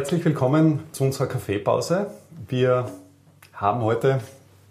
Herzlich willkommen zu unserer Kaffeepause. Wir haben heute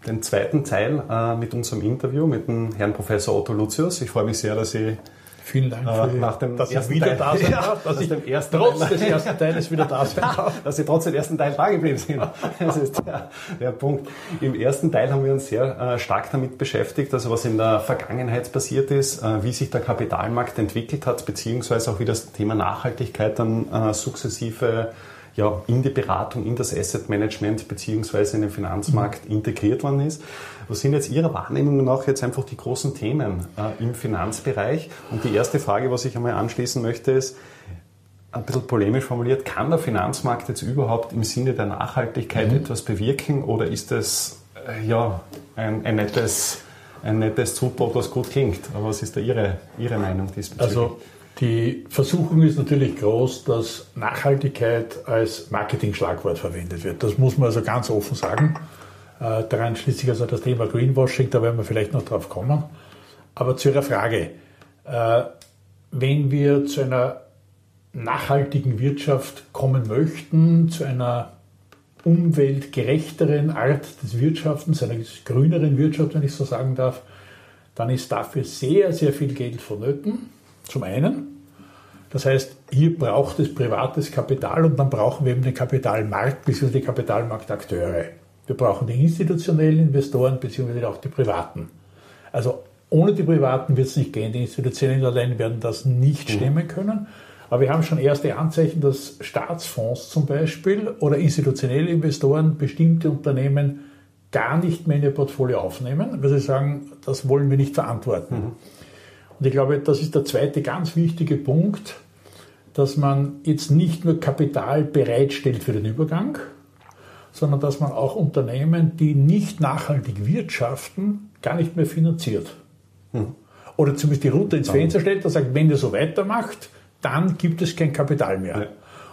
den zweiten Teil äh, mit unserem Interview mit dem Herrn Professor Otto Lucius. Ich freue mich sehr, dass Sie Vielen Dank äh, für nach dem dass ersten ich wieder Teil, da sein ja, darf, dass ich dem ersten trotz Teil- des ersten Teiles wieder da sein darf. dass Sie trotz dem ersten Teil da geblieben sind. Das ist der, der Punkt. Im ersten Teil haben wir uns sehr äh, stark damit beschäftigt, also was in der Vergangenheit passiert ist, äh, wie sich der Kapitalmarkt entwickelt hat, beziehungsweise auch wie das Thema Nachhaltigkeit dann äh, sukzessive ja, in die Beratung, in das Asset Management beziehungsweise in den Finanzmarkt integriert worden ist. Was sind jetzt Ihrer Wahrnehmung nach jetzt einfach die großen Themen äh, im Finanzbereich? Und die erste Frage, was ich einmal anschließen möchte, ist, ein bisschen polemisch formuliert, kann der Finanzmarkt jetzt überhaupt im Sinne der Nachhaltigkeit etwas bewirken oder ist das äh, ja, ein, ein nettes, ein nettes Zutbrot, was gut klingt? Aber was ist da Ihre, Ihre Meinung diesbezüglich? Also die Versuchung ist natürlich groß, dass Nachhaltigkeit als Marketing-Schlagwort verwendet wird. Das muss man also ganz offen sagen. Äh, daran schließt sich also das Thema Greenwashing, da werden wir vielleicht noch drauf kommen. Aber zu Ihrer Frage. Äh, wenn wir zu einer nachhaltigen Wirtschaft kommen möchten, zu einer umweltgerechteren Art des Wirtschaftens, einer grüneren Wirtschaft, wenn ich so sagen darf, dann ist dafür sehr, sehr viel Geld vonnöten. Zum einen. Das heißt, hier braucht es privates Kapital und dann brauchen wir eben den Kapitalmarkt bzw. die Kapitalmarktakteure. Wir brauchen die institutionellen Investoren bzw. auch die privaten. Also ohne die Privaten wird es nicht gehen. Die Institutionellen allein werden das nicht stemmen können. Aber wir haben schon erste Anzeichen, dass Staatsfonds zum Beispiel oder institutionelle Investoren bestimmte Unternehmen gar nicht mehr in ihr Portfolio aufnehmen, weil sie sagen, das wollen wir nicht verantworten. Und ich glaube, das ist der zweite ganz wichtige Punkt, dass man jetzt nicht nur Kapital bereitstellt für den Übergang, sondern dass man auch Unternehmen, die nicht nachhaltig wirtschaften, gar nicht mehr finanziert. Oder zumindest die Route ins Fenster stellt und sagt, wenn ihr so weitermacht, dann gibt es kein Kapital mehr. Ja.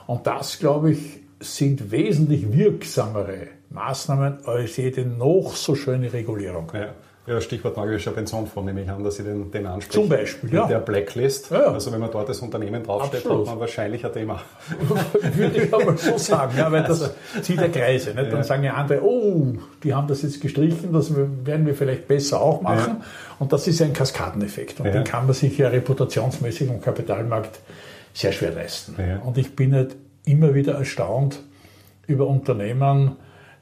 Und das, glaube ich, sind wesentlich wirksamere Maßnahmen als jede noch so schöne Regulierung. ja. Ja, Stichwort magischer Pensionsfonds nehme ich an, dass Sie den, den ansprechen. Zum Beispiel, ja. der Blacklist. Ja, ja. Also wenn man dort das Unternehmen draufsteht, Absolut. hat man wahrscheinlich ein Thema. Würde ich aber so sagen, ja, weil das zieht der Kreise. Nicht? Dann sagen ja andere, oh, die haben das jetzt gestrichen, das werden wir vielleicht besser auch machen. Und das ist ein Kaskadeneffekt. Und den kann man sich ja reputationsmäßig am Kapitalmarkt sehr schwer leisten. Und ich bin halt immer wieder erstaunt über Unternehmen,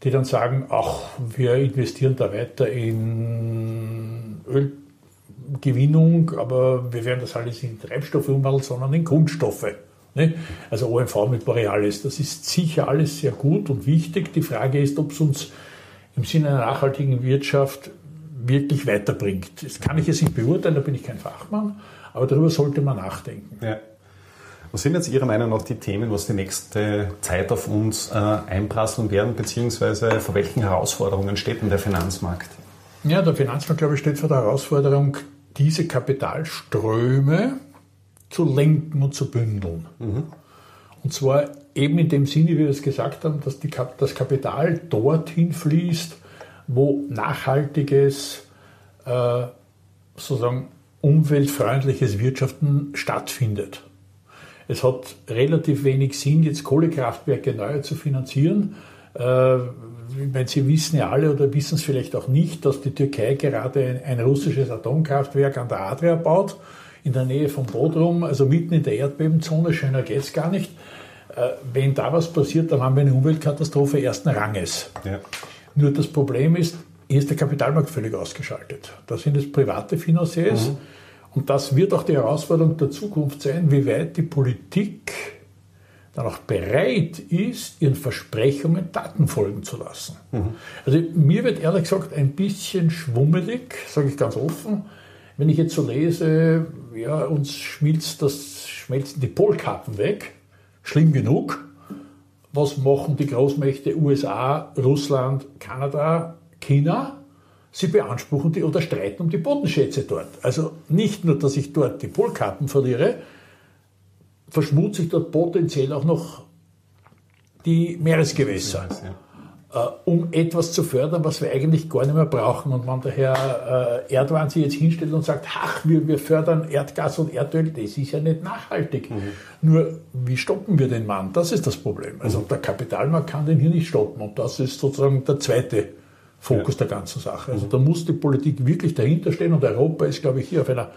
die dann sagen, ach, wir investieren da weiter in Ölgewinnung, aber wir werden das alles in Treibstoffe umwandeln, sondern in Grundstoffe. Ne? Also OMV mit Borealis, das ist sicher alles sehr gut und wichtig. Die Frage ist, ob es uns im Sinne einer nachhaltigen Wirtschaft wirklich weiterbringt. Das kann ich jetzt nicht beurteilen, da bin ich kein Fachmann, aber darüber sollte man nachdenken. Ja. Was sind jetzt Ihrer Meinung nach die Themen, was die nächste Zeit auf uns äh, einprasseln werden, beziehungsweise vor welchen Herausforderungen steht denn der Finanzmarkt? Ja, der Finanzmarkt, glaube ich, steht vor der Herausforderung, diese Kapitalströme zu lenken und zu bündeln. Und zwar eben in dem Sinne, wie wir es gesagt haben, dass Kap- das Kapital dorthin fließt, wo nachhaltiges, äh, sozusagen umweltfreundliches Wirtschaften stattfindet. Es hat relativ wenig Sinn, jetzt Kohlekraftwerke neu zu finanzieren. Äh, ich meine, Sie wissen ja alle oder wissen es vielleicht auch nicht, dass die Türkei gerade ein, ein russisches Atomkraftwerk an der Adria baut, in der Nähe von Bodrum, also mitten in der Erdbebenzone. Schöner geht's gar nicht. Äh, wenn da was passiert, dann haben wir eine Umweltkatastrophe ersten Ranges. Ja. Nur das Problem ist, hier ist der Kapitalmarkt völlig ausgeschaltet. Da sind es private Financiers. Und das wird auch die Herausforderung der Zukunft sein, wie weit die Politik dann auch bereit ist, ihren Versprechungen Taten folgen zu lassen. Also mir wird ehrlich gesagt ein bisschen schwummelig, sage ich ganz offen, wenn ich jetzt so lese, ja, uns schmilzt das, schmelzen die Polkappen weg, schlimm genug. Was machen die Großmächte USA, Russland, Kanada, China? Sie beanspruchen die oder streiten um die Bodenschätze dort. Also nicht nur, dass ich dort die Polkappen verliere, verschmutze ich dort potenziell auch noch die Meeresgewässer. Ja. äh, um etwas zu fördern, was wir eigentlich gar nicht mehr brauchen. Und wenn der Herr äh, Erdogan sich jetzt hinstellt und sagt, ach, wir, wir fördern Erdgas und Erdöl, das ist ja nicht nachhaltig. Mhm. Nur, wie stoppen wir den Mann? Das ist das Problem. Also mhm. der Kapitalmarkt kann den hier nicht stoppen. Und das ist sozusagen der zweite Fokus der ganzen Sache. Also mhm. da muss die Politik wirklich dahinter stehen und Europa ist, glaube ich, hier auf einer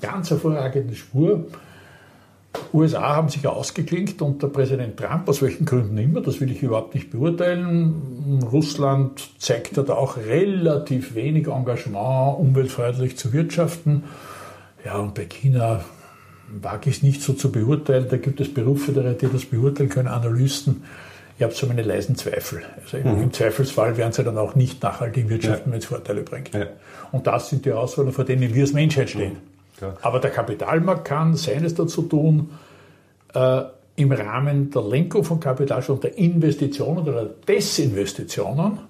ganz hervorragenden Spur. USA haben sich ausgeklinkt unter Präsident Trump, aus welchen Gründen immer, das will ich überhaupt nicht beurteilen. Russland zeigt da auch relativ wenig Engagement, umweltfreundlich zu wirtschaften. Ja, und bei China wage ich es nicht so zu beurteilen. Da gibt es Berufe, die das beurteilen können, Analysten. Ich habe so meine leisen Zweifel. Also mhm. im Zweifelsfall werden sie dann auch nicht nachhaltig wirtschaften, ja. wenn es Vorteile bringt. Ja. Und das sind die Herausforderungen, vor denen wir als Menschheit stehen. Mhm. Aber der Kapitalmarkt kann seines dazu tun, äh, im Rahmen der Lenkung von Kapital schon der Investitionen oder Desinvestitionen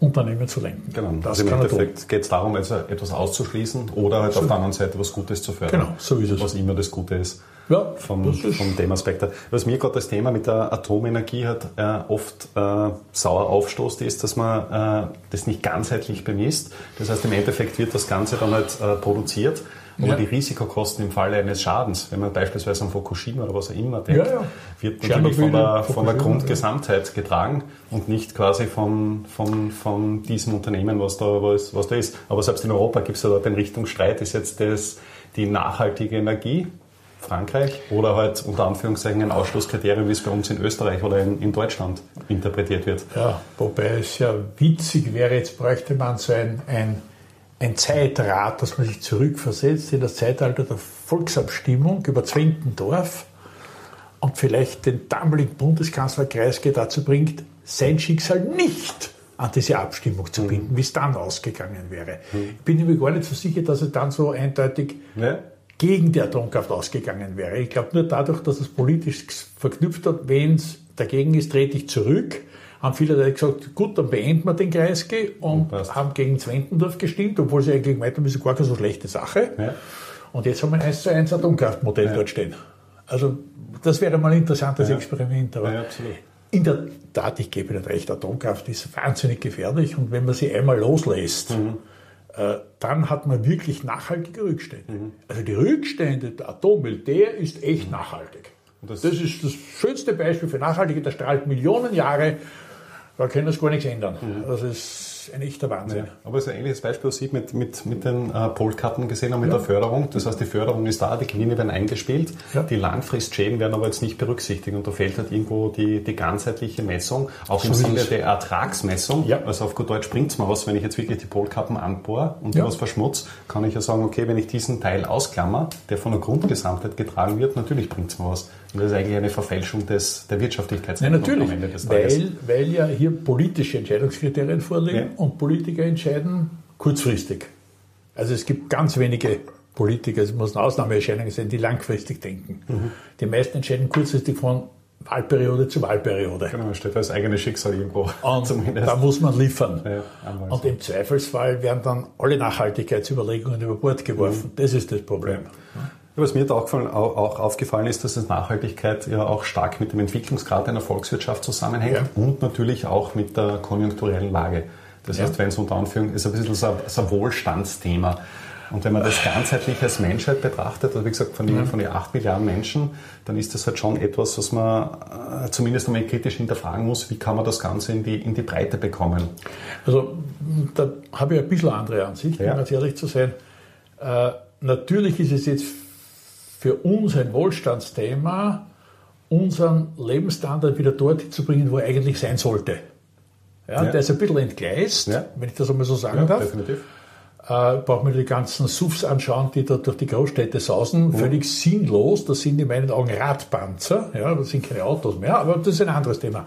Unternehmen zu lenken. Genau. Das also im Endeffekt geht es darum, also etwas auszuschließen oder halt so. auf der anderen Seite was Gutes zu fördern. Genau, so ist es. Was immer das Gute ist. Ja, vom, vom dem Aspekt. Was mir gerade das Thema mit der Atomenergie hat äh, oft äh, sauer aufstoßt, ist, dass man äh, das nicht ganzheitlich bemisst. Das heißt, im Endeffekt wird das Ganze dann halt äh, produziert aber ja. die Risikokosten im Falle eines Schadens, wenn man beispielsweise an Fukushima oder was auch immer denkt, ja, ja. wird natürlich von der, von der Grundgesamtheit getragen und nicht quasi von, von, von diesem Unternehmen, was da, was, was da ist. Aber selbst in Europa gibt es ja da den Richtungsstreit, ist jetzt das die nachhaltige Energie, Frankreich oder halt unter Anführungszeichen ein Ausschlusskriterium, wie es bei uns in Österreich oder in, in, Deutschland interpretiert wird. Ja, wobei es ja witzig wäre, jetzt bräuchte man so ein, ein ein Zeitrad, dass man sich zurückversetzt in das Zeitalter der Volksabstimmung über Zwentendorf und vielleicht den damaligen Bundeskanzler Kreisky dazu bringt, sein Schicksal nicht an diese Abstimmung zu binden, mhm. wie es dann ausgegangen wäre. Mhm. Ich bin mir gar nicht so sicher, dass es dann so eindeutig ja. Gegen die Atomkraft ausgegangen wäre. Ich glaube nur dadurch, dass es politisch verknüpft hat, wenn es dagegen ist, trete ich zurück haben viele Leute gesagt, gut, dann beenden wir den Kreisky und Passt. haben gegen Zwentendorf gestimmt, obwohl sie eigentlich gemeint haben, das ist gar keine so schlechte Sache. Ja. Und jetzt haben wir ein 1 zu 1 Atomkraftmodell ja. dort stehen. Also das wäre mal ein interessantes ja. Experiment. Aber in der Tat, ich gebe Ihnen recht, Atomkraft ist wahnsinnig gefährlich und wenn man sie einmal loslässt, mhm. Äh, dann hat man wirklich nachhaltige Rückstände. Mhm. Also die Rückstände der Atommüll, der ist echt mhm. nachhaltig. Das, das, ist das schönste Beispiel für Nachhaltigkeit. Der strahlt Millionen Jahre da können wir gar nichts ändern. Mhm. Das ist ein echter Wahnsinn. Ja, aber es ist ein ähnliches Beispiel, was Sie mit, mit, mit den äh, Polkarten gesehen haben, mit ja. der Förderung. Das heißt, die Förderung ist da, die Gewinne werden eingespielt, ja. die Langfristschäden werden aber jetzt nicht berücksichtigt und da fehlt halt irgendwo die, die ganzheitliche Messung, auch so im Sinne der Ertragsmessung. Ja. Also auf gut Deutsch bringt es mir was, wenn ich jetzt wirklich die Polkappen anbohre und ja. was verschmutze, kann ich ja sagen, okay, wenn ich diesen Teil ausklammer, der von der Grundgesamtheit getragen wird, natürlich bringt es mir was. Und das ist eigentlich eine Verfälschung des, der Wirtschaftlichkeit. Ja, natürlich, weil, weil ja hier politische Entscheidungskriterien vorliegen. Und Politiker entscheiden kurzfristig. Also es gibt ganz wenige Politiker, es muss eine Ausnahmeerscheinung sein, die langfristig denken. Mhm. Die meisten entscheiden kurzfristig von Wahlperiode zu Wahlperiode. Genau, man steht als eigenes Schicksal irgendwo. Und zumindest. da muss man liefern. Ja, und im Zweifelsfall werden dann alle Nachhaltigkeitsüberlegungen über Bord geworfen. Mhm. Das ist das Problem. Ja. Was mir da auch, auch aufgefallen ist, dass Nachhaltigkeit ja auch stark mit dem Entwicklungsgrad einer Volkswirtschaft zusammenhängt ja. und natürlich auch mit der konjunkturellen Lage. Das ja. heißt, wenn es unter Anführung ist ein bisschen so ein, so ein Wohlstandsthema. Und wenn man das ganzheitlich als Menschheit betrachtet, also wie gesagt, von den, mhm. von den 8 Milliarden Menschen, dann ist das halt schon etwas, was man äh, zumindest einmal kritisch hinterfragen muss, wie kann man das Ganze in die, in die Breite bekommen? Also da habe ich ein bisschen andere Ansicht, ja. um ganz ehrlich zu sein. Äh, natürlich ist es jetzt für uns ein Wohlstandsthema, unseren Lebensstandard wieder dort zu bringen, wo er eigentlich sein sollte. Ja, ja. Der ist ein bisschen entgleist, ja. wenn ich das einmal so sagen ja, darf. Definitiv. Äh, braucht man die ganzen Suffs anschauen, die da durch die Großstädte sausen. Mhm. Völlig sinnlos. Das sind in meinen Augen Radpanzer. Ja, das sind keine Autos mehr, aber das ist ein anderes Thema.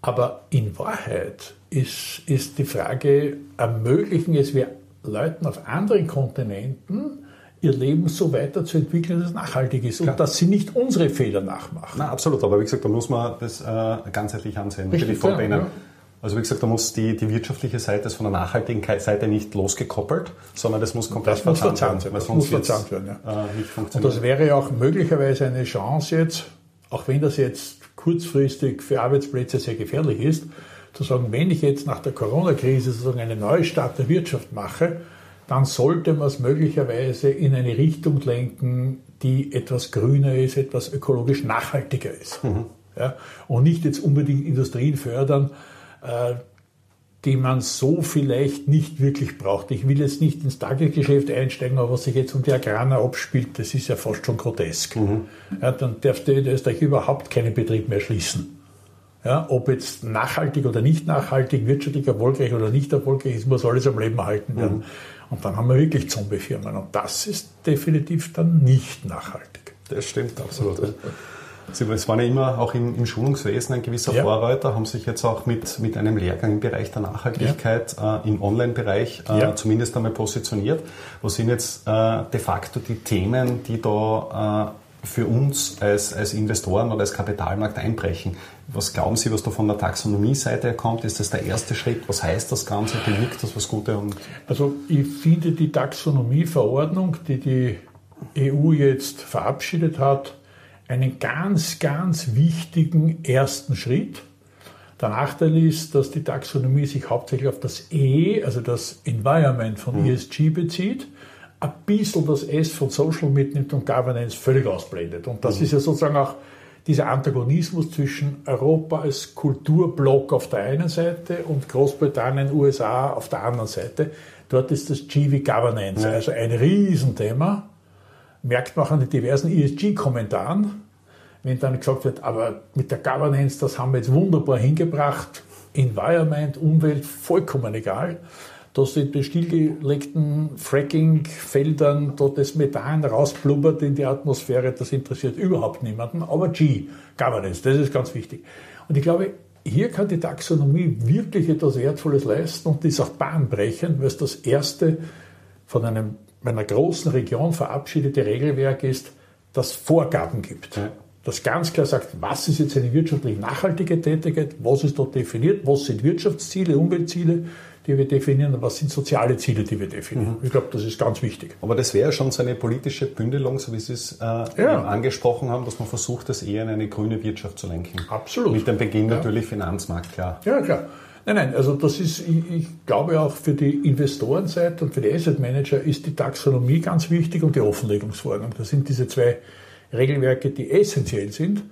Aber in Wahrheit ist, ist die Frage, ermöglichen es wir Leuten auf anderen Kontinenten, ihr Leben so weiterzuentwickeln, dass es nachhaltig ist Klar. und dass sie nicht unsere Fehler nachmachen. Na, absolut, aber wie gesagt, da muss man das äh, ganzheitlich ansehen. Richtig, ja, ja. Also wie gesagt, da muss die, die wirtschaftliche Seite ist von der Nachhaltigkeitsseite nicht losgekoppelt, sondern das muss komplett das verzahnt, verzahnt werden. Das muss verzahnt werden, ja. Äh, nicht funktionieren. Und das wäre ja auch möglicherweise eine Chance jetzt, auch wenn das jetzt kurzfristig für Arbeitsplätze sehr gefährlich ist, zu sagen, wenn ich jetzt nach der Corona-Krise sozusagen eine Neustart der Wirtschaft mache, dann sollte man es möglicherweise in eine Richtung lenken, die etwas grüner ist, etwas ökologisch nachhaltiger ist. Mhm. Ja? Und nicht jetzt unbedingt Industrien fördern, äh, die man so vielleicht nicht wirklich braucht. Ich will jetzt nicht ins Tagesgeschäft einsteigen, aber was sich jetzt um die Agrana abspielt, das ist ja fast schon grotesk. Mhm. Ja, dann darf der Österreich überhaupt keinen Betrieb mehr schließen. Ja, ob jetzt nachhaltig oder nicht nachhaltig, wirtschaftlich erfolgreich oder nicht erfolgreich ist, muss alles am Leben erhalten werden. Mhm. Und dann haben wir wirklich Zombiefirmen. Und das ist definitiv dann nicht nachhaltig. Das stimmt absolut. Sie waren ja immer auch im, im Schulungswesen ein gewisser ja. Vorreiter, haben sich jetzt auch mit, mit einem Lehrgang im Bereich der Nachhaltigkeit ja. äh, im Online-Bereich äh, ja. zumindest einmal positioniert. Was sind jetzt äh, de facto die Themen, die da äh, für uns als, als Investoren oder als Kapitalmarkt einbrechen? Was glauben Sie, was da von der Taxonomie-Seite kommt? Ist das der erste Schritt? Was heißt das Ganze? Bewirkt das was Gutes? Also ich finde die Taxonomie-Verordnung, die die EU jetzt verabschiedet hat, einen ganz, ganz wichtigen ersten Schritt. Der Nachteil ist, dass die Taxonomie sich hauptsächlich auf das E, also das Environment von mhm. ESG bezieht, ein bisschen das S von Social mitnimmt und Governance völlig ausblendet. Und das mhm. ist ja sozusagen auch dieser Antagonismus zwischen Europa als Kulturblock auf der einen Seite und Großbritannien, USA auf der anderen Seite. Dort ist das G wie Governance, ja. also ein Riesenthema merkt man auch an den diversen ESG-Kommentaren, wenn dann gesagt wird, aber mit der Governance, das haben wir jetzt wunderbar hingebracht, Environment, Umwelt, vollkommen egal. Dass in den stillgelegten Fracking-Feldern dort das Methan rausblubbert in die Atmosphäre, das interessiert überhaupt niemanden. Aber G, Governance, das ist ganz wichtig. Und ich glaube, hier kann die Taxonomie wirklich etwas Wertvolles leisten und ist auch bahnbrechend, weil es das erste von einem einer großen Region verabschiedete Regelwerk ist, das Vorgaben gibt. Ja. Das ganz klar sagt, was ist jetzt eine wirtschaftlich nachhaltige Tätigkeit, was ist dort definiert, was sind Wirtschaftsziele, Umweltziele, die wir definieren und was sind soziale Ziele, die wir definieren. Mhm. Ich glaube, das ist ganz wichtig. Aber das wäre schon so eine politische Bündelung, so wie Sie es äh, ja. angesprochen haben, dass man versucht, das eher in eine grüne Wirtschaft zu lenken. Absolut. Mit dem Beginn ja. natürlich Finanzmarkt, klar. Ja, klar. Nein, nein, also das ist, ich, ich, glaube auch für die Investorenseite und für die Asset Manager ist die Taxonomie ganz wichtig und die Offenlegungsverordnung. Das sind diese zwei Regelwerke, die essentiell sind,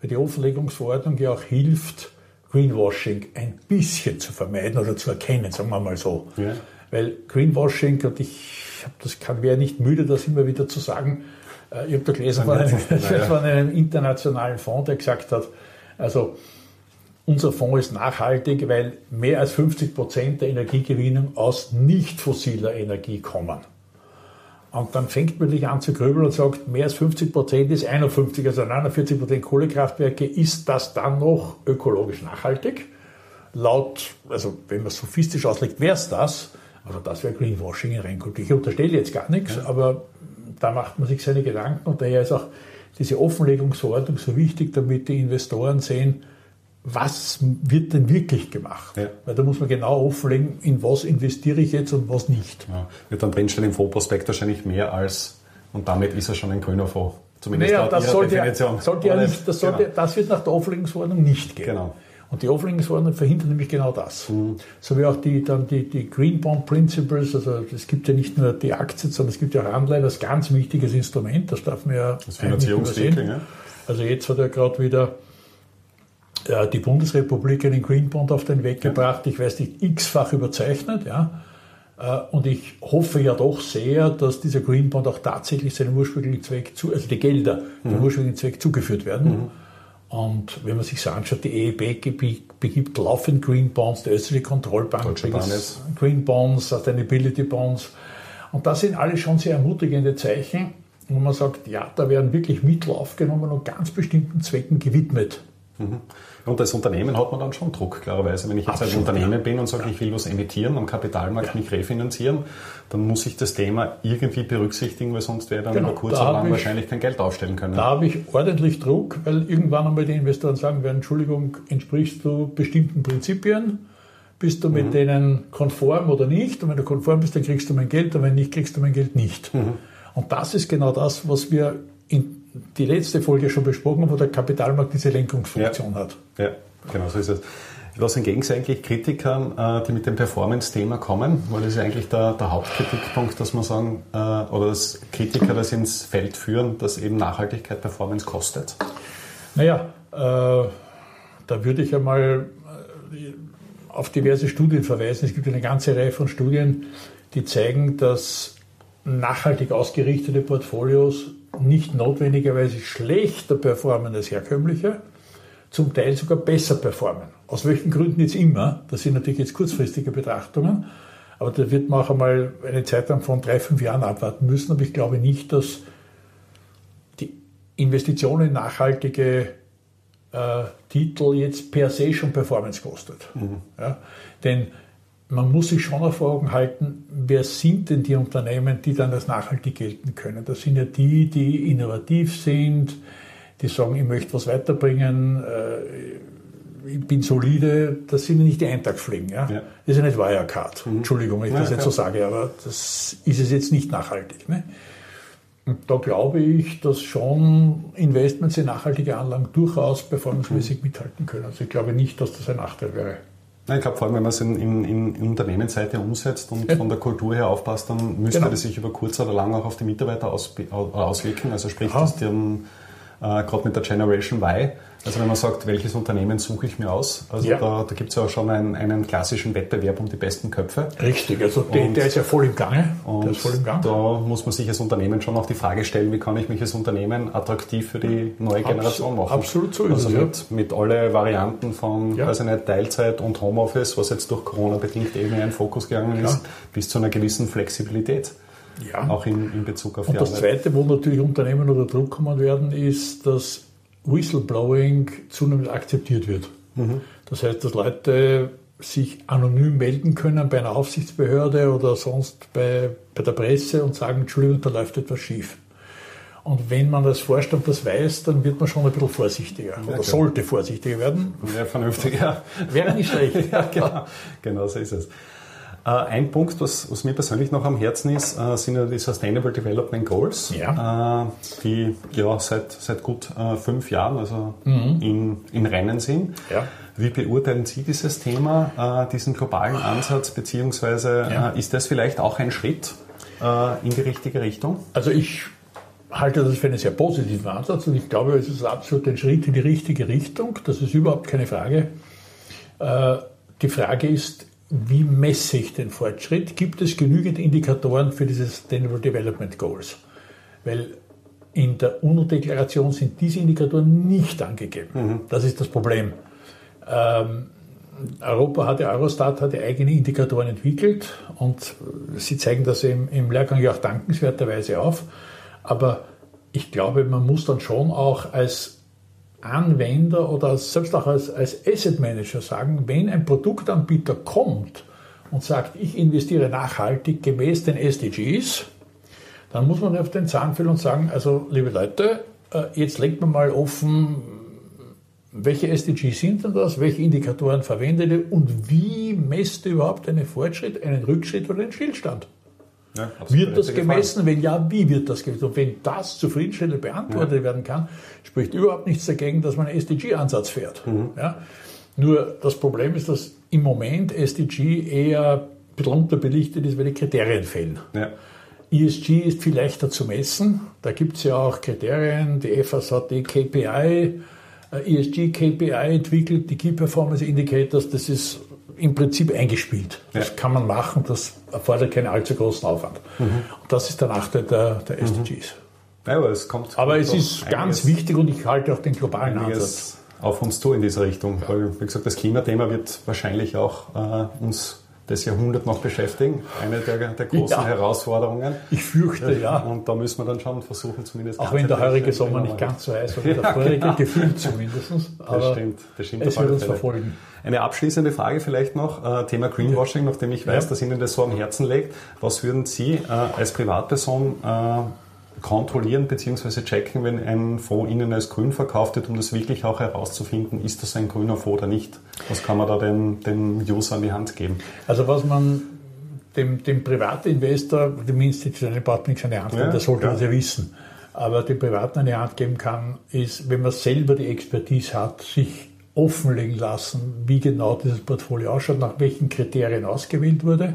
weil die Offenlegungsverordnung ja auch hilft, Greenwashing ein bisschen zu vermeiden oder zu erkennen, sagen wir mal so. Ja. Weil Greenwashing, und ich habe das kann wäre nicht müde, das immer wieder zu sagen, äh, ich habe da gelesen von einem, von einem internationalen Fonds, der gesagt hat, also unser Fonds ist nachhaltig, weil mehr als 50 Prozent der Energiegewinnung aus nicht fossiler Energie kommen. Und dann fängt man sich an zu grübeln und sagt, mehr als 50 Prozent ist 51, also 49 Prozent Kohlekraftwerke. Ist das dann noch ökologisch nachhaltig? Laut, also wenn man es sophistisch auslegt, wäre es das. Also das wäre Greenwashing in Reinkult. Ich unterstelle jetzt gar nichts, ja. aber da macht man sich seine Gedanken und daher ist auch diese Offenlegungsverordnung so wichtig, damit die Investoren sehen, was wird denn wirklich gemacht? Ja. Weil da muss man genau offenlegen, in was investiere ich jetzt und was nicht. Ja. Wird dann drinstehen im Fondsprospekt wahrscheinlich mehr als, und damit ist er schon ein grüner Fonds. Zumindest naja, das, sollte, Definition. Sollte ja nicht, das, sollte, genau. das wird nach der Auflegungsverordnung nicht gehen. Genau. Und die Auflegungsverordnung verhindert nämlich genau das. Mhm. So wie auch die, dann die, die Green Bond Principles, also es gibt ja nicht nur die Aktien, sondern es gibt ja auch Anleihen als ganz wichtiges Instrument, das darf man ja das Finanzierungswickel, ja. Also jetzt hat er gerade wieder die Bundesrepublik einen Green Bond auf den Weg gebracht, ich weiß nicht, x-fach überzeichnet, ja. Äh, und ich hoffe ja doch sehr, dass dieser Green Bond auch tatsächlich seinem ursprünglichen Zweck, zu, also die Gelder mhm. dem ursprünglichen Zweck zugeführt werden. Mhm. Und wenn man sich so anschaut, die EEB begibt laufend Green Bonds, die österreichische Kontrollbank Green Bonds, Sustainability Bonds. Und das sind alle schon sehr ermutigende Zeichen, wo man sagt, ja, da werden wirklich Mittel aufgenommen und ganz bestimmten Zwecken gewidmet. Mhm. Und als Unternehmen hat man dann schon Druck, klarerweise. Wenn ich jetzt Absolut, ein Unternehmen ja. bin und sage, ich will was emittieren, am Kapitalmarkt ja. mich refinanzieren, dann muss ich das Thema irgendwie berücksichtigen, weil sonst wäre dann genau, über kurz oder lang wahrscheinlich kein Geld aufstellen können. Da habe ich ordentlich Druck, weil irgendwann einmal die Investoren sagen werden, Entschuldigung, entsprichst du bestimmten Prinzipien? Bist du mit mhm. denen konform oder nicht? Und wenn du konform bist, dann kriegst du mein Geld, und wenn nicht, kriegst du mein Geld nicht. Mhm. Und das ist genau das, was wir in die letzte Folge schon besprochen, wo der Kapitalmarkt diese Lenkungsfunktion ja. hat. Ja, genau so ist es. Was entgegen Sie eigentlich Kritikern, äh, die mit dem Performance-Thema kommen? Weil das ist eigentlich der, der Hauptkritikpunkt, dass man sagen, äh, oder dass Kritiker das ins Feld führen, dass eben Nachhaltigkeit Performance kostet? Naja, äh, da würde ich einmal äh, auf diverse Studien verweisen. Es gibt eine ganze Reihe von Studien, die zeigen, dass nachhaltig ausgerichtete Portfolios nicht notwendigerweise schlechter performen als herkömmliche, zum Teil sogar besser performen. Aus welchen Gründen jetzt immer, das sind natürlich jetzt kurzfristige Betrachtungen, aber da wird man auch einmal eine Zeitraum von drei, fünf Jahren abwarten müssen. Aber ich glaube nicht, dass die Investition in nachhaltige äh, Titel jetzt per se schon Performance kostet. Mhm. Ja? Denn man muss sich schon auf Augen halten, wer sind denn die Unternehmen, die dann als nachhaltig gelten können? Das sind ja die, die innovativ sind, die sagen, ich möchte was weiterbringen, äh, ich bin solide. Das sind ja nicht die Eintagsfliegen. Ja? ja? Das ist ja nicht Wirecard. Mhm. Entschuldigung, wenn ich ja, das jetzt so sage, aber das ist es jetzt nicht nachhaltig. Ne? Und da glaube ich, dass schon Investments in nachhaltige Anlagen durchaus performancemäßig mhm. mithalten können. Also ich glaube nicht, dass das ein Nachteil wäre. Ich glaube, vor allem, wenn man es in, in, in Unternehmensseite umsetzt und ja. von der Kultur her aufpasst, dann müsste genau. das sich über kurz oder lang auch auf die Mitarbeiter aus, auswirken. Also sprich, ja. dass die dann äh, gerade mit der Generation Y. Also wenn man sagt, welches Unternehmen suche ich mir aus, also ja. da, da gibt es ja auch schon einen, einen, klassischen Wettbewerb um die besten Köpfe. Richtig, also der, der ist ja voll im Gange. Und voll im Gang. da muss man sich als Unternehmen schon auch die Frage stellen, wie kann ich mich als Unternehmen attraktiv für die neue Generation machen. Absolut so ist also es. Mit, ja. mit alle Varianten von ja. weiß nicht, Teilzeit und Homeoffice, was jetzt durch Corona bedingt eben in einen Fokus gegangen ist, bis zu einer gewissen Flexibilität. Ja. Auch in, in Bezug auf Und das Arbeit. Zweite, wo natürlich Unternehmen unter Druck kommen werden, ist, dass Whistleblowing zunehmend akzeptiert wird. Mhm. Das heißt, dass Leute sich anonym melden können bei einer Aufsichtsbehörde oder sonst bei, bei der Presse und sagen, Entschuldigung, da läuft etwas schief. Und wenn man als Vorstand das weiß, dann wird man schon ein bisschen vorsichtiger ja, oder genau. sollte vorsichtiger werden. Wäre vernünftiger. Wäre nicht schlecht. ja, genau. genau so ist es. Äh, ein Punkt, was, was, mir persönlich noch am Herzen ist, äh, sind ja die Sustainable Development Goals, ja. Äh, die ja seit, seit gut fünf Jahren also mhm. in, in Rennen sind. Ja. Wie beurteilen Sie dieses Thema, diesen globalen Ansatz, beziehungsweise ja. ist das vielleicht auch ein Schritt in die richtige Richtung? Also ich halte das für einen sehr positiven Ansatz und ich glaube, es ist absolut ein Schritt in die richtige Richtung. Das ist überhaupt keine Frage. Die Frage ist, wie messe ich den Fortschritt? Gibt es genügend Indikatoren für diese Sustainable Development Goals? Weil in der UNO-Deklaration sind diese Indikatoren nicht angegeben. Mhm. Das ist das Problem. Ähm, Europa hatte, Eurostat hatte eigene Indikatoren entwickelt und sie zeigen das im, im Lehrgang ja auch dankenswerterweise auf. Aber ich glaube, man muss dann schon auch als Anwender oder selbst auch als, als Asset Manager sagen, wenn ein Produktanbieter kommt und sagt, ich investiere nachhaltig gemäß den SDGs, dann muss man auf den Zahn füllen und sagen, also liebe Leute, äh, jetzt legt man mal offen, welche SDGs sind denn das, welche Indikatoren verwendet ihr und wie messt ihr überhaupt einen Fortschritt, einen Rückschritt oder einen Stillstand? Ja, wird das gemessen? Wenn ja, wie wird das gemessen? Und wenn das zufriedenstellend beantwortet ja. werden kann, spricht überhaupt nichts dagegen, dass man einen SDG-Ansatz fährt. Mhm. Ja? Nur das Problem ist, dass im Moment SDG eher unterbelichtet ist, weil die Kriterien fehlen. Ja. ESG ist viel leichter zu messen. Da gibt es ja auch Kriterien. Die FAS hat die KPI, ESG KPI entwickelt, die Key Performance Indicators. Das ist im Prinzip eingespielt. Das ja. kann man machen, das erfordert keinen allzu großen Aufwand. Mhm. Und das ist der Nachteil der, der SDGs. Mhm. Ja, aber es, kommt, aber es ist ganz wichtig und ich halte auch den globalen Ansatz. auf uns zu in dieser Richtung. Weil, wie gesagt, das Klimathema wird wahrscheinlich auch äh, uns das Jahrhundert noch beschäftigen. Eine der, der großen ja. Herausforderungen. Ich fürchte, ja. Und da müssen wir dann schon versuchen, zumindest. Auch wenn der heurige Sommer nicht ganz so heiß war wie der ja, vorige, genau. gefühlt zumindest. Aber das stimmt, das stimmt. Es wird uns verfolgen. Eine abschließende Frage vielleicht noch, äh, Thema Greenwashing, nachdem ich weiß, dass Ihnen das so am Herzen liegt. Was würden Sie äh, als Privatperson äh, kontrollieren bzw. checken, wenn ein Fonds Ihnen als grün verkauft wird, um das wirklich auch herauszufinden, ist das ein grüner Fonds oder nicht? Was kann man da dem, dem User an die Hand geben? Also was man dem, dem Privatinvestor, dem institutionellen Partner nichts an die Hand geben, ja, das sollte ja. man ja wissen. Aber dem Privaten an die Hand geben kann, ist, wenn man selber die Expertise hat, sich offenlegen lassen, wie genau dieses Portfolio ausschaut, nach welchen Kriterien ausgewählt wurde,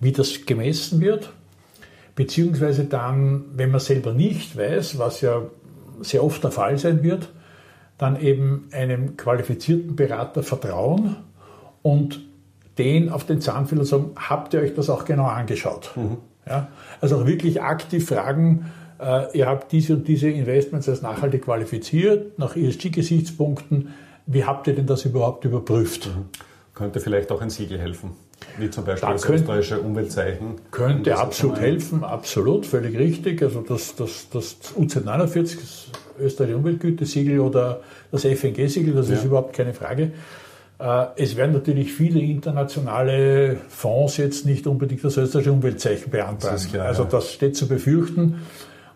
wie das gemessen wird, beziehungsweise dann, wenn man selber nicht weiß, was ja sehr oft der Fall sein wird, dann eben einem qualifizierten Berater vertrauen und den auf den Zahnfehler sagen, habt ihr euch das auch genau angeschaut? Mhm. Ja? Also auch wirklich aktiv fragen, äh, ihr habt diese und diese Investments als nachhaltig qualifiziert, nach ESG-Gesichtspunkten, wie habt ihr denn das überhaupt überprüft? Mhm. Könnte vielleicht auch ein Siegel helfen, wie zum Beispiel da das könnte, österreichische Umweltzeichen. Könnte absolut helfen, absolut, völlig richtig. Also das, das, das UZ49, das österreichische Umweltgütesiegel oder das FNG-Siegel, das ja. ist überhaupt keine Frage. Äh, es werden natürlich viele internationale Fonds jetzt nicht unbedingt das österreichische Umweltzeichen beantragen. Das klar, also das steht zu befürchten.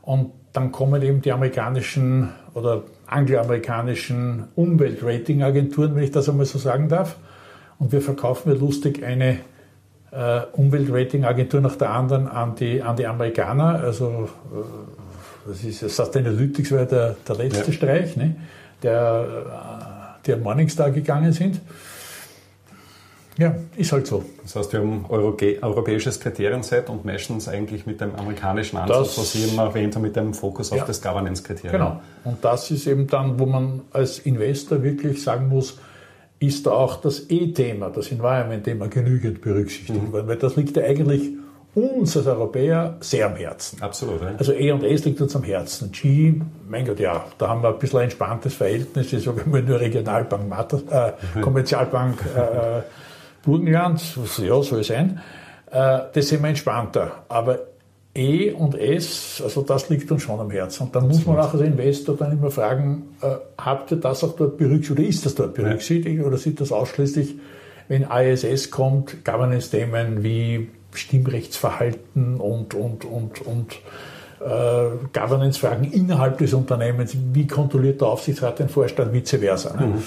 Und dann kommen eben die amerikanischen oder angloamerikanischen Umweltratingagenturen, wenn ich das einmal so sagen darf. Und wir verkaufen ja lustig eine äh, Umweltratingagentur nach der anderen an die, an die Amerikaner. Also äh, das ist Sustainalytics war der, der letzte ja. Streich, ne? der äh, die an Morningstar gegangen sind. Ja, ist halt so. Das heißt, wir haben europäisches Kriterienset und meschen es eigentlich mit dem amerikanischen Ansatz, das, was Sie eben erwähnt haben, mit dem Fokus ja, auf das Governance-Kriterium. Genau. Und das ist eben dann, wo man als Investor wirklich sagen muss, ist da auch das E-Thema, das Environment-Thema genügend berücksichtigt mhm. worden, weil das liegt ja eigentlich uns als Europäer sehr am Herzen. Absolut. Ja. Also E und S liegt uns am Herzen. G, mein Gott, ja, da haben wir ein bisschen ein entspanntes Verhältnis. Ich sage immer nur Regionalbank, äh, Kommerzialbank äh, Burgenland, ja, soll sein. Äh, das sind wir entspannter. Aber E und S, also das liegt uns schon am Herzen. Und dann muss man auch als Investor dann immer fragen, äh, habt ihr das auch dort berücksichtigt oder ist das dort berücksichtigt ja. oder sieht das ausschließlich, wenn ISS kommt, Governance-Themen wie Stimmrechtsverhalten und, und, und, und äh, Governance-Fragen innerhalb des Unternehmens. Wie kontrolliert der Aufsichtsrat den Vorstand, vice versa. Ne? Mhm.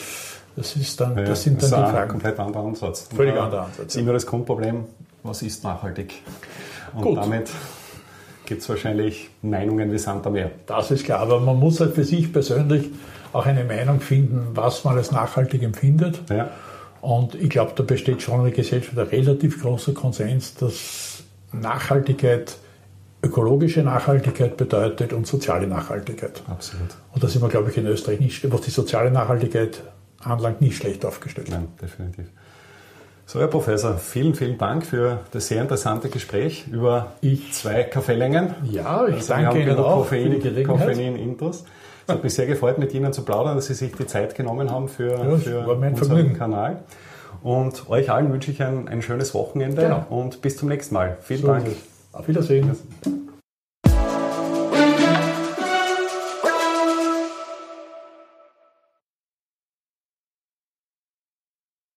Das, ist dann, das sind dann das die Fragen. Ein komplett anderer Ansatz. Völlig anderer Ansatz. Ist immer das Grundproblem, was ist nachhaltig? Und Gut. damit gibt es wahrscheinlich Meinungen wie Sand am Meer. Das ist klar, aber man muss halt für sich persönlich auch eine Meinung finden, was man als nachhaltig empfindet. Ja. Und ich glaube, da besteht schon in der Gesellschaft ein relativ großer Konsens, dass Nachhaltigkeit ökologische Nachhaltigkeit bedeutet und soziale Nachhaltigkeit. Absolut. Und da sind wir, glaube ich, in Österreich nicht, was die soziale Nachhaltigkeit anlangt, nicht schlecht aufgestellt. Nein, definitiv. So, Herr Professor, vielen, vielen Dank für das sehr interessante Gespräch über ich, zwei Kaffeelängen. Ja, ich also danke Ihnen auch Koffein, für die Gelegenheit. Koffein-Intos. Es hat mich sehr gefreut, mit Ihnen zu plaudern, dass Sie sich die Zeit genommen haben für, ja, für unseren Vergnügen. Kanal. Und euch allen wünsche ich ein, ein schönes Wochenende genau. und bis zum nächsten Mal. Vielen so Dank. Auf Wiedersehen.